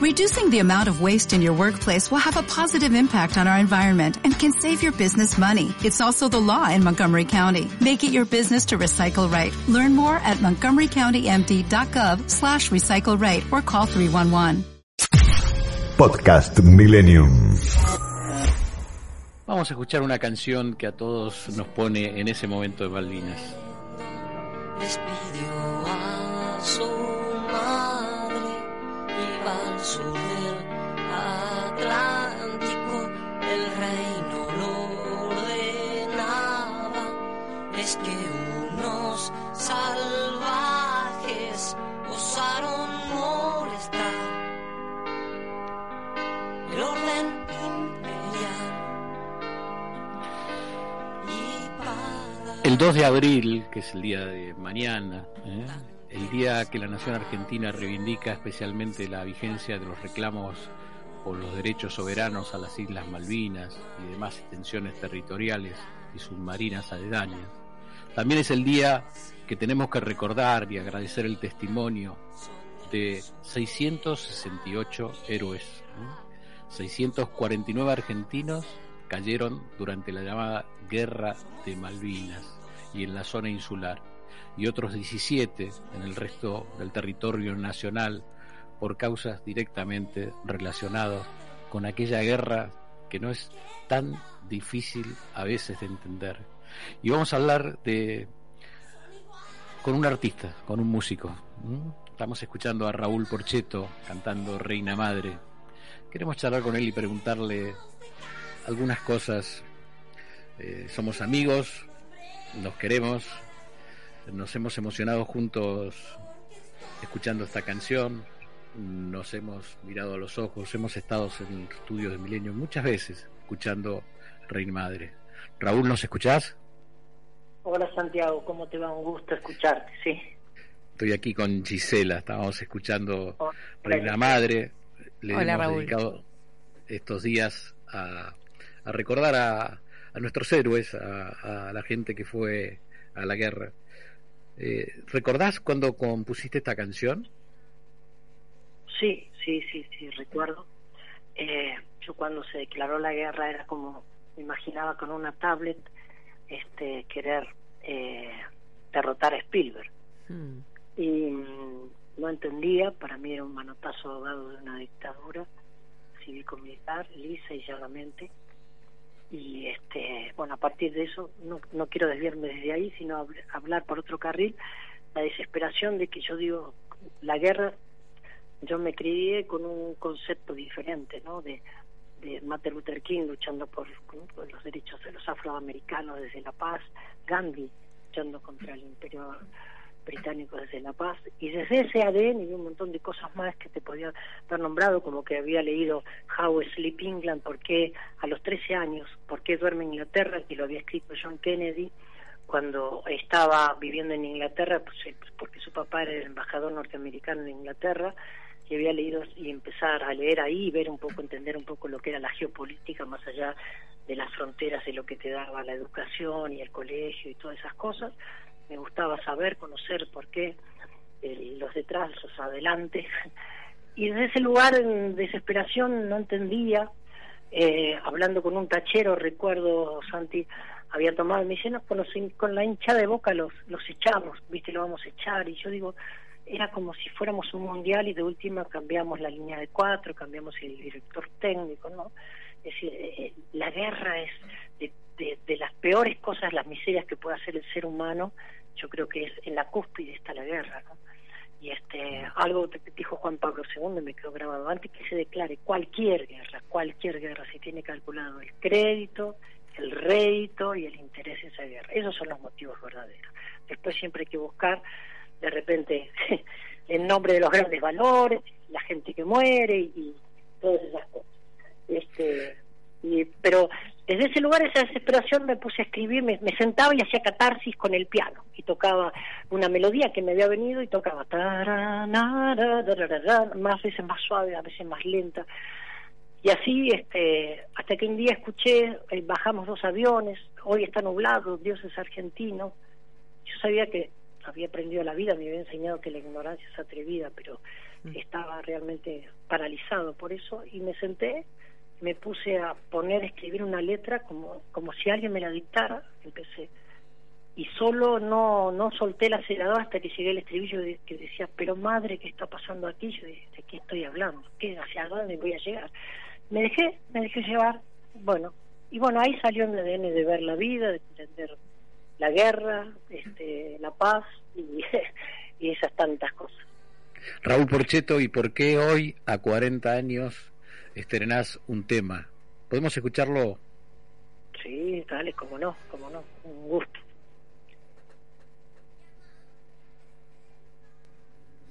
Reducing the amount of waste in your workplace will have a positive impact on our environment and can save your business money. It's also the law in Montgomery County. Make it your business to recycle right. Learn more at montgomerycountymd.gov slash recycle right or call 311. Podcast Millennium. Vamos a escuchar una canción que a todos nos pone en ese momento de Malvinas. Molestar el orden imperial. Y para El 2 de abril, que es el día de mañana, ¿eh? el día que la nación argentina reivindica especialmente la vigencia de los reclamos por los derechos soberanos a las Islas Malvinas y demás extensiones territoriales y submarinas aledañas. También es el día que tenemos que recordar y agradecer el testimonio de 668 héroes. ¿eh? 649 argentinos cayeron durante la llamada Guerra de Malvinas y en la zona insular, y otros 17 en el resto del territorio nacional por causas directamente relacionadas con aquella guerra que no es tan difícil a veces de entender. Y vamos a hablar de con un artista, con un músico. Estamos escuchando a Raúl Porcheto cantando Reina Madre. Queremos charlar con él y preguntarle algunas cosas. Eh, somos amigos, nos queremos, nos hemos emocionado juntos escuchando esta canción, nos hemos mirado a los ojos, hemos estado en el estudio de Milenio muchas veces escuchando Reina Madre. Raúl, ¿nos escuchás? Hola Santiago, ¿cómo te va? Un gusto escucharte, sí. Estoy aquí con Gisela, estábamos escuchando Hola, Reina. Madre. Le Hola, hemos Raúl. dedicado estos días a, a recordar a, a nuestros héroes, a, a la gente que fue a la guerra. Eh, ¿Recordás cuando compusiste esta canción? Sí, sí, sí, sí, recuerdo. Eh, yo cuando se declaró la guerra era como, me imaginaba con una tablet, este, querer eh, derrotar a Spielberg. Mm. Y mm, no entendía, para mí era un manotazo ahogado de una dictadura cívico-militar, lisa y llanamente. Y este, bueno, a partir de eso, no, no quiero desviarme desde ahí, sino habl- hablar por otro carril, la desesperación de que yo digo, la guerra, yo me crié con un concepto diferente, ¿no? De, de Martin Luther King luchando por, por los derechos de los afroamericanos desde la paz, Gandhi luchando contra el imperio británico desde La Paz y desde ese ADN y un montón de cosas más que te podía haber nombrado como que había leído How Sleep England porque a los 13 años por qué duerme Inglaterra que lo había escrito John Kennedy cuando estaba viviendo en Inglaterra pues, eh, porque su papá era el embajador norteamericano en Inglaterra y había leído y empezar a leer ahí ver un poco entender un poco lo que era la geopolítica más allá de las fronteras de lo que te daba la educación y el colegio y todas esas cosas me gustaba saber, conocer por qué eh, los detrás, los adelante. Y desde ese lugar, en desesperación, no entendía. Eh, hablando con un tachero, recuerdo, Santi, había tomado, me dice, no, con, los, con la hincha de boca los, los echamos, viste, lo vamos a echar. Y yo digo, era como si fuéramos un mundial y de última cambiamos la línea de cuatro, cambiamos el director técnico, ¿no? Es decir, eh, la guerra es de, de, de las peores cosas, las miserias que puede hacer el ser humano, yo creo que es en la cúspide está la guerra, ¿no? Y este, algo que dijo Juan Pablo II me quedó grabado antes que se declare cualquier guerra, cualquier guerra, se tiene calculado el crédito, el rédito y el interés en esa guerra. Esos son los motivos verdaderos. Después siempre hay que buscar, de repente, en nombre de los grandes valores, la gente que muere y, todas esas cosas. Este, y, pero desde ese lugar, esa desesperación, me puse a escribir, me, me, sentaba y hacía catarsis con el piano y tocaba una melodía que me había venido y tocaba más veces más suave, a veces más lenta. Y así, este, hasta que un día escuché, eh, bajamos dos aviones, hoy está nublado, Dios es argentino. Yo sabía que había aprendido la vida, me había enseñado que la ignorancia es atrevida, pero estaba realmente paralizado por eso y me senté me puse a poner a escribir una letra como como si alguien me la dictara empecé y solo no no solté el acelerador hasta que llegué al estribillo que decía pero madre qué está pasando aquí yo dije de qué estoy hablando qué hacia dónde voy a llegar me dejé me dejé llevar bueno y bueno ahí salió mi ADN de ver la vida de entender la guerra este la paz y, y esas tantas cosas Raúl Porcheto, ¿y por qué hoy, a 40 años, estrenás un tema? ¿Podemos escucharlo? Sí, dale, como no, como no, un gusto.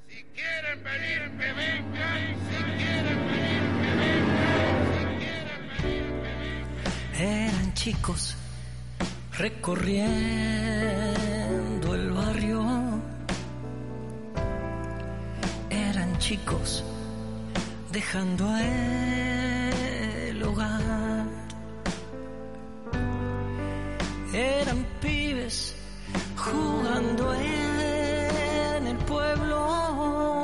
Si quieren venir, que vengan. Si quieren venir, que vengan. Si quieren venir, que vengan. Eran chicos recorriendo el barrio. Eran chicos dejando el hogar. Eran pibes jugando en el pueblo.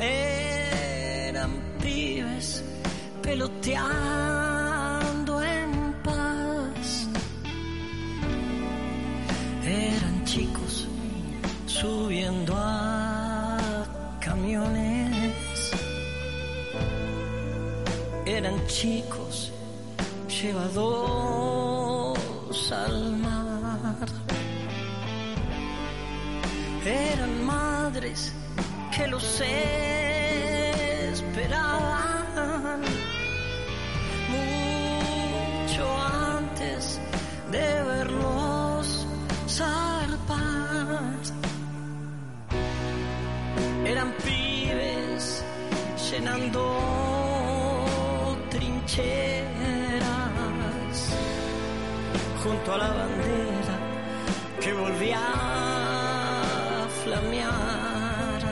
Eran pibes peloteando Chicos llevados al mar. Eran madres que los esperaban mucho antes de verlos zarpar. Eran pibes llenando trincheras junto a la bandera que volvía a flamear.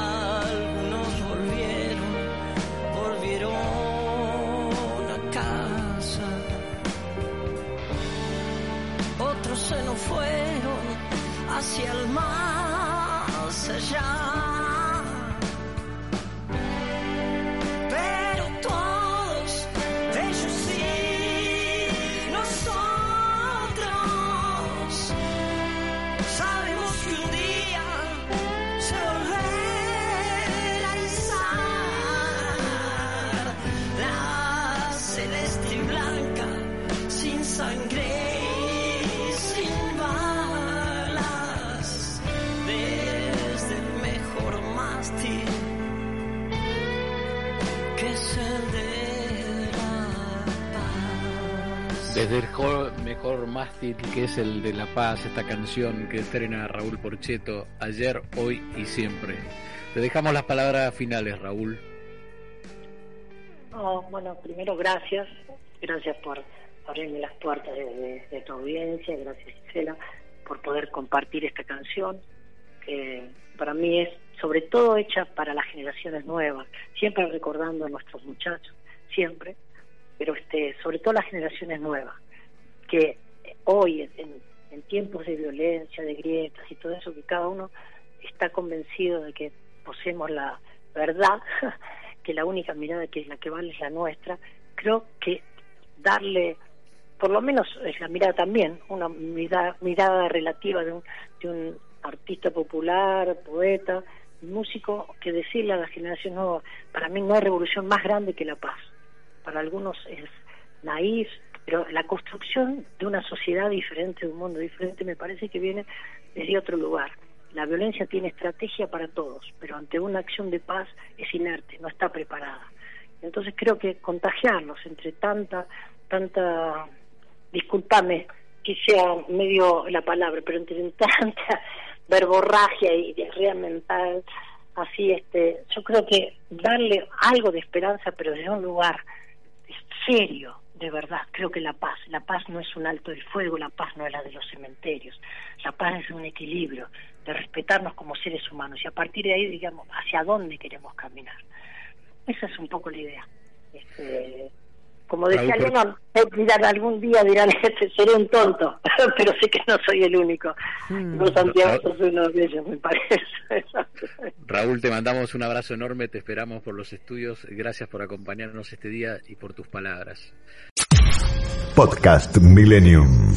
Algunos volvieron, volvieron a casa. Otros se nos fueron hacia el más allá. Desde el mejor mástil que es el de Desde el jo- mejor mástil que es el de La Paz, esta canción que estrena Raúl Porcheto ayer, hoy y siempre. Te dejamos las palabras finales, Raúl. No, bueno, primero gracias, gracias por abrirme las puertas de, de- tu audiencia, gracias Gisela por poder compartir esta canción que para mí es sobre todo hecha para las generaciones nuevas, siempre recordando a nuestros muchachos, siempre, pero este sobre todo las generaciones nuevas, que hoy en, en tiempos de violencia, de grietas y todo eso, que cada uno está convencido de que poseemos la verdad, que la única mirada que es la que vale es la nuestra, creo que darle, por lo menos es la mirada también, una mirada, mirada relativa de un, de un artista popular, poeta, músico, que decirle a la generación nueva, para mí no hay revolución más grande que la paz. Para algunos es naif, pero la construcción de una sociedad diferente, de un mundo diferente, me parece que viene desde otro lugar. La violencia tiene estrategia para todos, pero ante una acción de paz es inerte, no está preparada. Entonces creo que contagiarlos entre tanta, tanta, discúlpame que sea medio la palabra, pero entre tanta verborragia y diarrea mental, así este, yo creo que darle algo de esperanza, pero desde un lugar serio, de verdad, creo que la paz, la paz no es un alto del fuego, la paz no es la de los cementerios, la paz es un equilibrio, de respetarnos como seres humanos y a partir de ahí, digamos, hacia dónde queremos caminar. Esa es un poco la idea. Este, como decía Lennon, dirán, algún día dirán, este, seré un tonto, pero sé que no soy el único. Hmm. Santiago sos uno de ellos, me parece. Raúl, te mandamos un abrazo enorme, te esperamos por los estudios, gracias por acompañarnos este día y por tus palabras. Podcast Millennium.